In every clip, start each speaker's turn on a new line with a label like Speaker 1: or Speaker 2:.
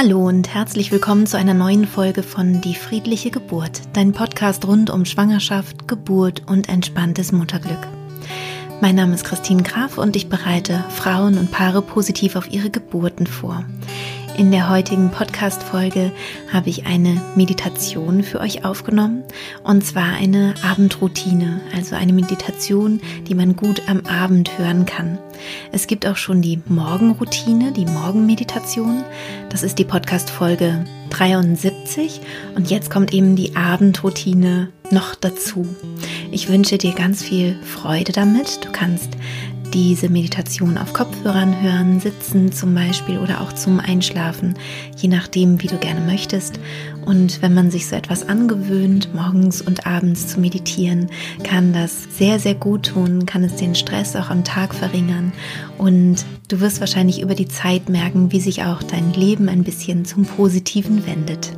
Speaker 1: Hallo und herzlich willkommen zu einer neuen Folge von Die friedliche Geburt, dein Podcast rund um Schwangerschaft, Geburt und entspanntes Mutterglück. Mein Name ist Christine Graf und ich bereite Frauen und Paare positiv auf ihre Geburten vor. In der heutigen Podcast-Folge habe ich eine Meditation für euch aufgenommen und zwar eine Abendroutine, also eine Meditation, die man gut am Abend hören kann. Es gibt auch schon die Morgenroutine, die Morgenmeditation. Das ist die Podcast-Folge 73 und jetzt kommt eben die Abendroutine noch dazu. Ich wünsche dir ganz viel Freude damit. Du kannst diese Meditation auf Kopfhörern hören, sitzen zum Beispiel oder auch zum Einschlafen, je nachdem, wie du gerne möchtest. Und wenn man sich so etwas angewöhnt, morgens und abends zu meditieren, kann das sehr, sehr gut tun, kann es den Stress auch am Tag verringern und du wirst wahrscheinlich über die Zeit merken, wie sich auch dein Leben ein bisschen zum Positiven wendet.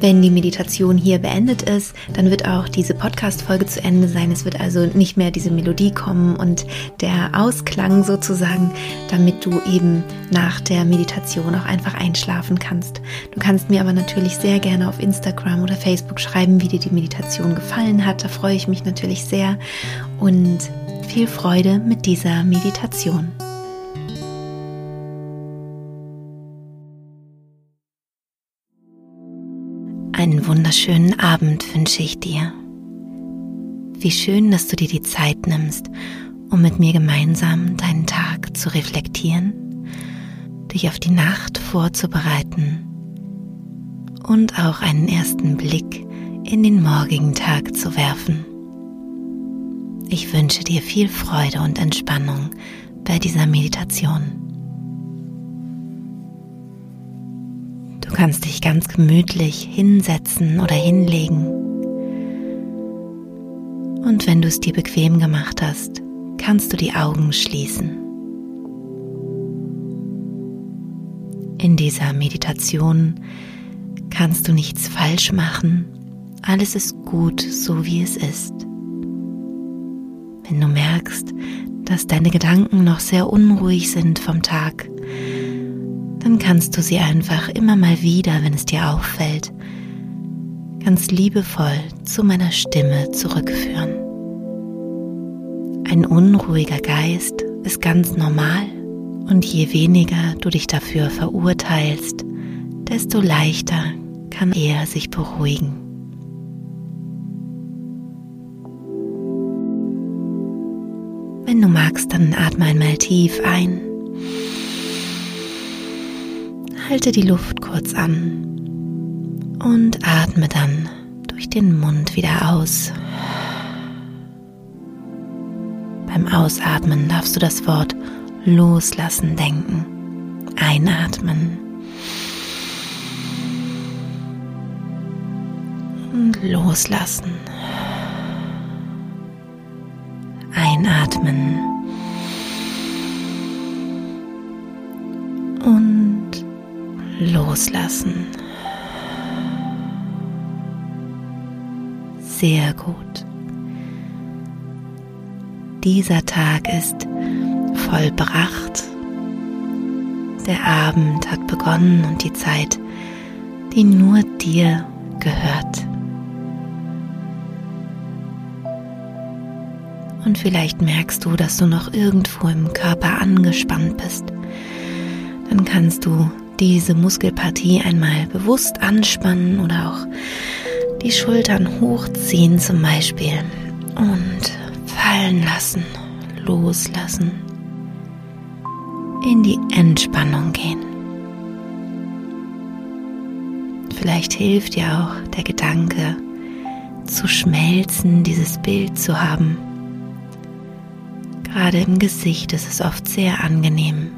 Speaker 1: Wenn die Meditation hier beendet ist, dann wird auch diese Podcast-Folge zu Ende sein. Es wird also nicht mehr diese Melodie kommen und der Ausklang sozusagen, damit du eben nach der Meditation auch einfach einschlafen kannst. Du kannst mir aber natürlich sehr gerne auf Instagram oder Facebook schreiben, wie dir die Meditation gefallen hat. Da freue ich mich natürlich sehr und viel Freude mit dieser Meditation. Einen wunderschönen Abend wünsche ich dir. Wie schön, dass du dir die Zeit nimmst, um mit mir gemeinsam deinen Tag zu reflektieren, dich auf die Nacht vorzubereiten und auch einen ersten Blick in den morgigen Tag zu werfen. Ich wünsche dir viel Freude und Entspannung bei dieser Meditation. Kannst dich ganz gemütlich hinsetzen oder hinlegen. Und wenn du es dir bequem gemacht hast, kannst du die Augen schließen. In dieser Meditation kannst du nichts falsch machen. Alles ist gut, so wie es ist. Wenn du merkst, dass deine Gedanken noch sehr unruhig sind vom Tag, kannst du sie einfach immer mal wieder, wenn es dir auffällt, ganz liebevoll zu meiner Stimme zurückführen. Ein unruhiger Geist ist ganz normal und je weniger du dich dafür verurteilst, desto leichter kann er sich beruhigen. Wenn du magst, dann atme einmal tief ein Halte die Luft kurz an und atme dann durch den Mund wieder aus. Beim Ausatmen darfst du das Wort loslassen denken. Einatmen. Und loslassen. Einatmen. Loslassen. Sehr gut. Dieser Tag ist vollbracht. Der Abend hat begonnen und die Zeit, die nur dir gehört. Und vielleicht merkst du, dass du noch irgendwo im Körper angespannt bist. Dann kannst du diese Muskelpartie einmal bewusst anspannen oder auch die Schultern hochziehen zum Beispiel und fallen lassen, loslassen, in die Entspannung gehen. Vielleicht hilft dir auch der Gedanke, zu schmelzen, dieses Bild zu haben. Gerade im Gesicht ist es oft sehr angenehm,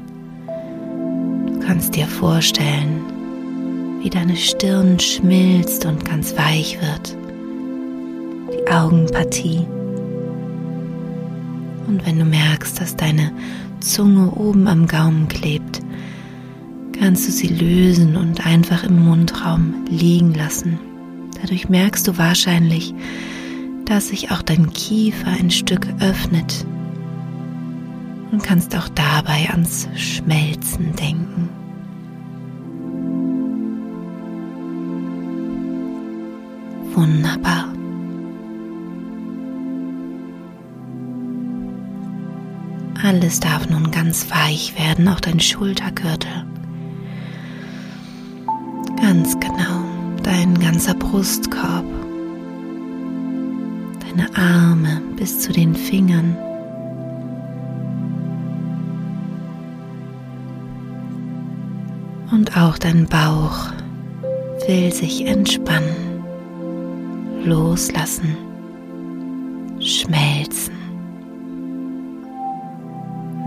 Speaker 1: kannst dir vorstellen, wie deine Stirn schmilzt und ganz weich wird, die Augenpartie. Und wenn du merkst, dass deine Zunge oben am Gaumen klebt, kannst du sie lösen und einfach im Mundraum liegen lassen. Dadurch merkst du wahrscheinlich, dass sich auch dein Kiefer ein Stück öffnet und kannst auch dabei ans Schmelzen denken. Wunderbar. Alles darf nun ganz weich werden, auch dein Schultergürtel. Ganz genau, dein ganzer Brustkorb, deine Arme bis zu den Fingern. Und auch dein Bauch will sich entspannen, loslassen, schmelzen.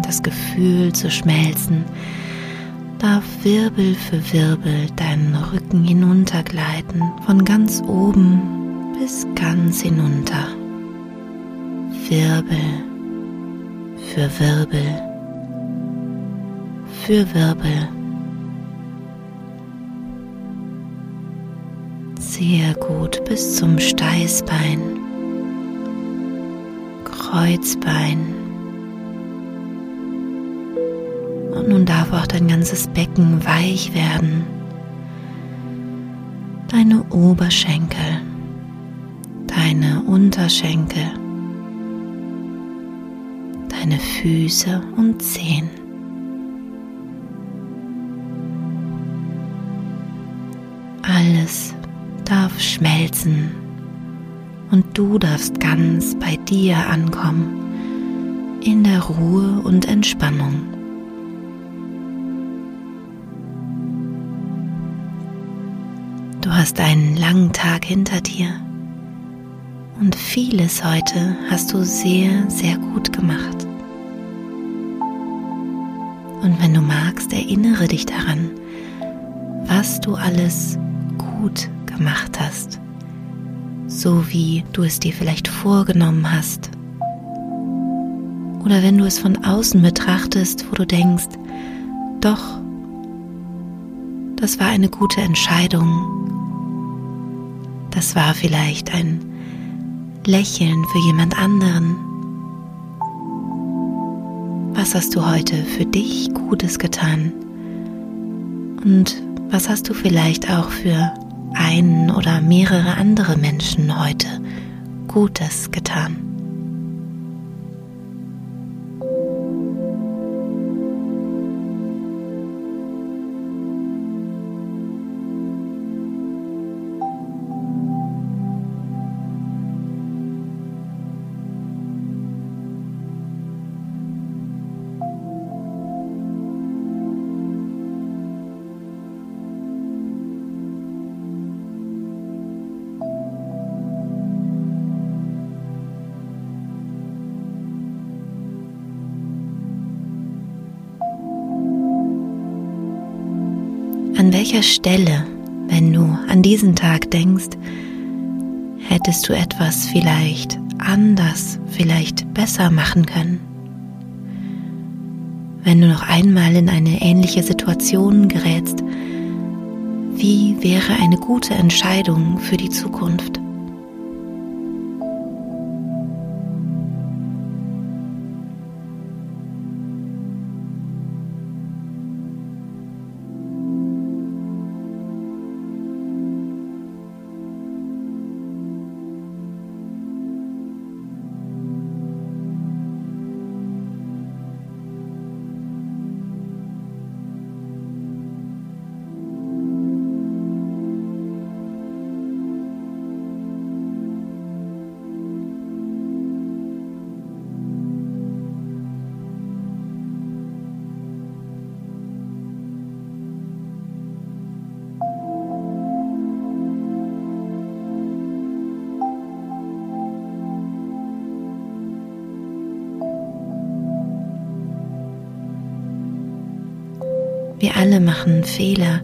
Speaker 1: Das Gefühl zu schmelzen darf Wirbel für Wirbel deinen Rücken hinuntergleiten, von ganz oben bis ganz hinunter. Wirbel für Wirbel für Wirbel. Sehr gut bis zum Steißbein, Kreuzbein. Und nun darf auch dein ganzes Becken weich werden. Deine Oberschenkel, deine Unterschenkel, deine Füße und Zehen. Schmelzen und du darfst ganz bei dir ankommen, in der Ruhe und Entspannung. Du hast einen langen Tag hinter dir und vieles heute hast du sehr, sehr gut gemacht. Und wenn du magst, erinnere dich daran, was du alles gut gemacht hast, so wie du es dir vielleicht vorgenommen hast. Oder wenn du es von außen betrachtest, wo du denkst, doch, das war eine gute Entscheidung. Das war vielleicht ein Lächeln für jemand anderen. Was hast du heute für dich Gutes getan? Und was hast du vielleicht auch für einen oder mehrere andere Menschen heute Gutes getan? An welcher Stelle, wenn du an diesen Tag denkst, hättest du etwas vielleicht anders, vielleicht besser machen können? Wenn du noch einmal in eine ähnliche Situation gerätst, wie wäre eine gute Entscheidung für die Zukunft? Wir alle machen Fehler.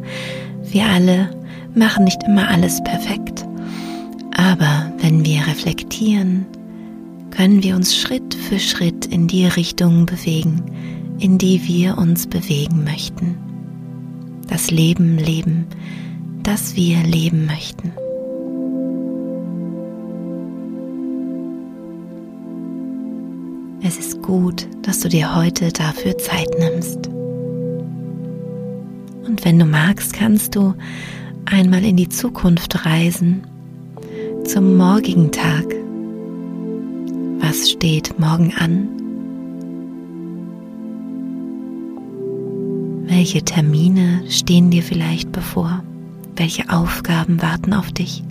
Speaker 1: Wir alle machen nicht immer alles perfekt. Aber wenn wir reflektieren, können wir uns Schritt für Schritt in die Richtung bewegen, in die wir uns bewegen möchten. Das Leben leben, das wir leben möchten. Es ist gut, dass du dir heute dafür Zeit nimmst. Und wenn du magst, kannst du einmal in die Zukunft reisen. zum morgigen Tag. Was steht morgen an? Welche Termine stehen dir vielleicht bevor? Welche Aufgaben warten auf dich?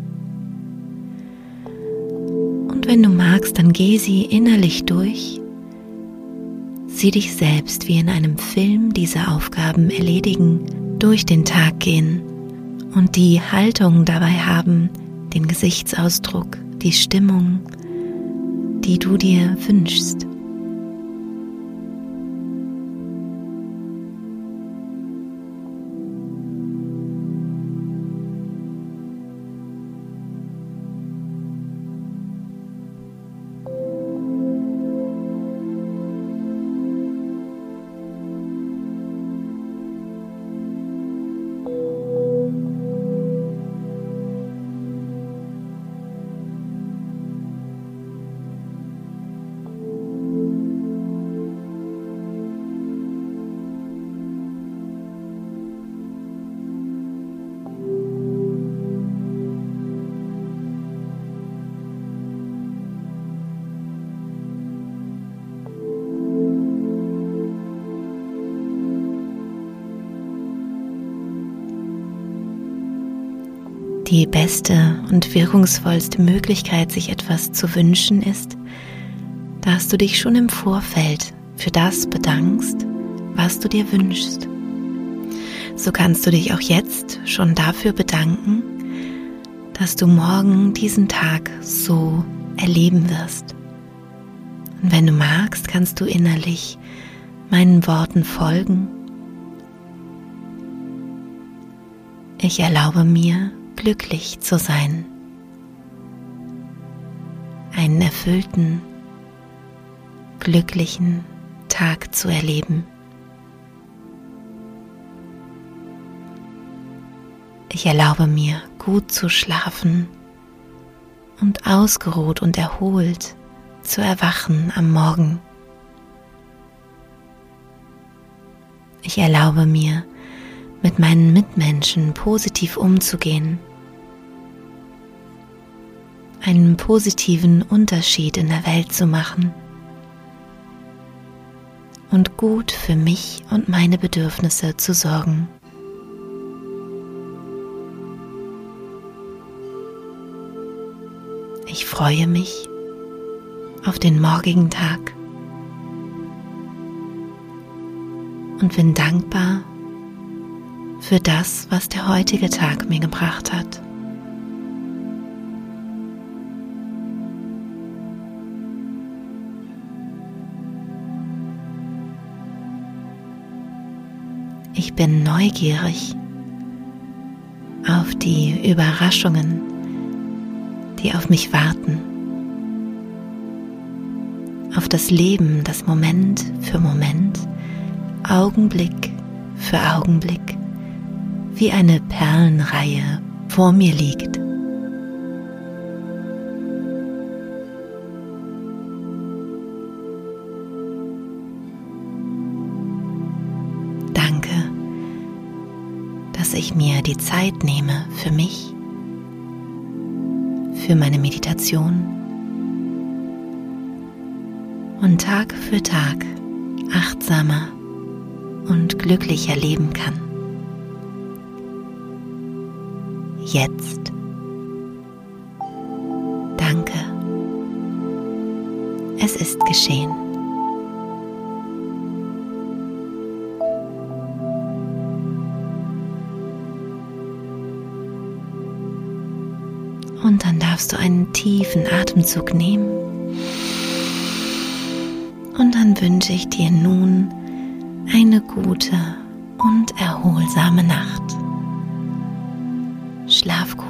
Speaker 1: Und wenn du magst, dann geh sie innerlich durch. Sieh dich selbst wie in einem Film diese Aufgaben erledigen, durch den Tag gehen und die Haltung dabei haben, den Gesichtsausdruck, die Stimmung, die du dir wünschst. Die beste und wirkungsvollste Möglichkeit, sich etwas zu wünschen, ist, dass du dich schon im Vorfeld für das bedankst, was du dir wünschst. So kannst du dich auch jetzt schon dafür bedanken, dass du morgen diesen Tag so erleben wirst. Und wenn du magst, kannst du innerlich meinen Worten folgen. Ich erlaube mir, glücklich zu sein, einen erfüllten, glücklichen Tag zu erleben. Ich erlaube mir, gut zu schlafen und ausgeruht und erholt zu erwachen am Morgen. Ich erlaube mir, mit meinen Mitmenschen positiv umzugehen einen positiven Unterschied in der Welt zu machen und gut für mich und meine Bedürfnisse zu sorgen. Ich freue mich auf den morgigen Tag und bin dankbar für das, was der heutige Tag mir gebracht hat. Ich bin neugierig auf die Überraschungen, die auf mich warten, auf das Leben, das Moment für Moment, Augenblick für Augenblick, wie eine Perlenreihe vor mir liegt. Ich mir die Zeit nehme für mich, für meine Meditation und Tag für Tag achtsamer und glücklicher leben kann. Jetzt. Danke. Es ist geschehen. Und dann darfst du einen tiefen Atemzug nehmen. Und dann wünsche ich dir nun eine gute und erholsame Nacht. Schlaf gut.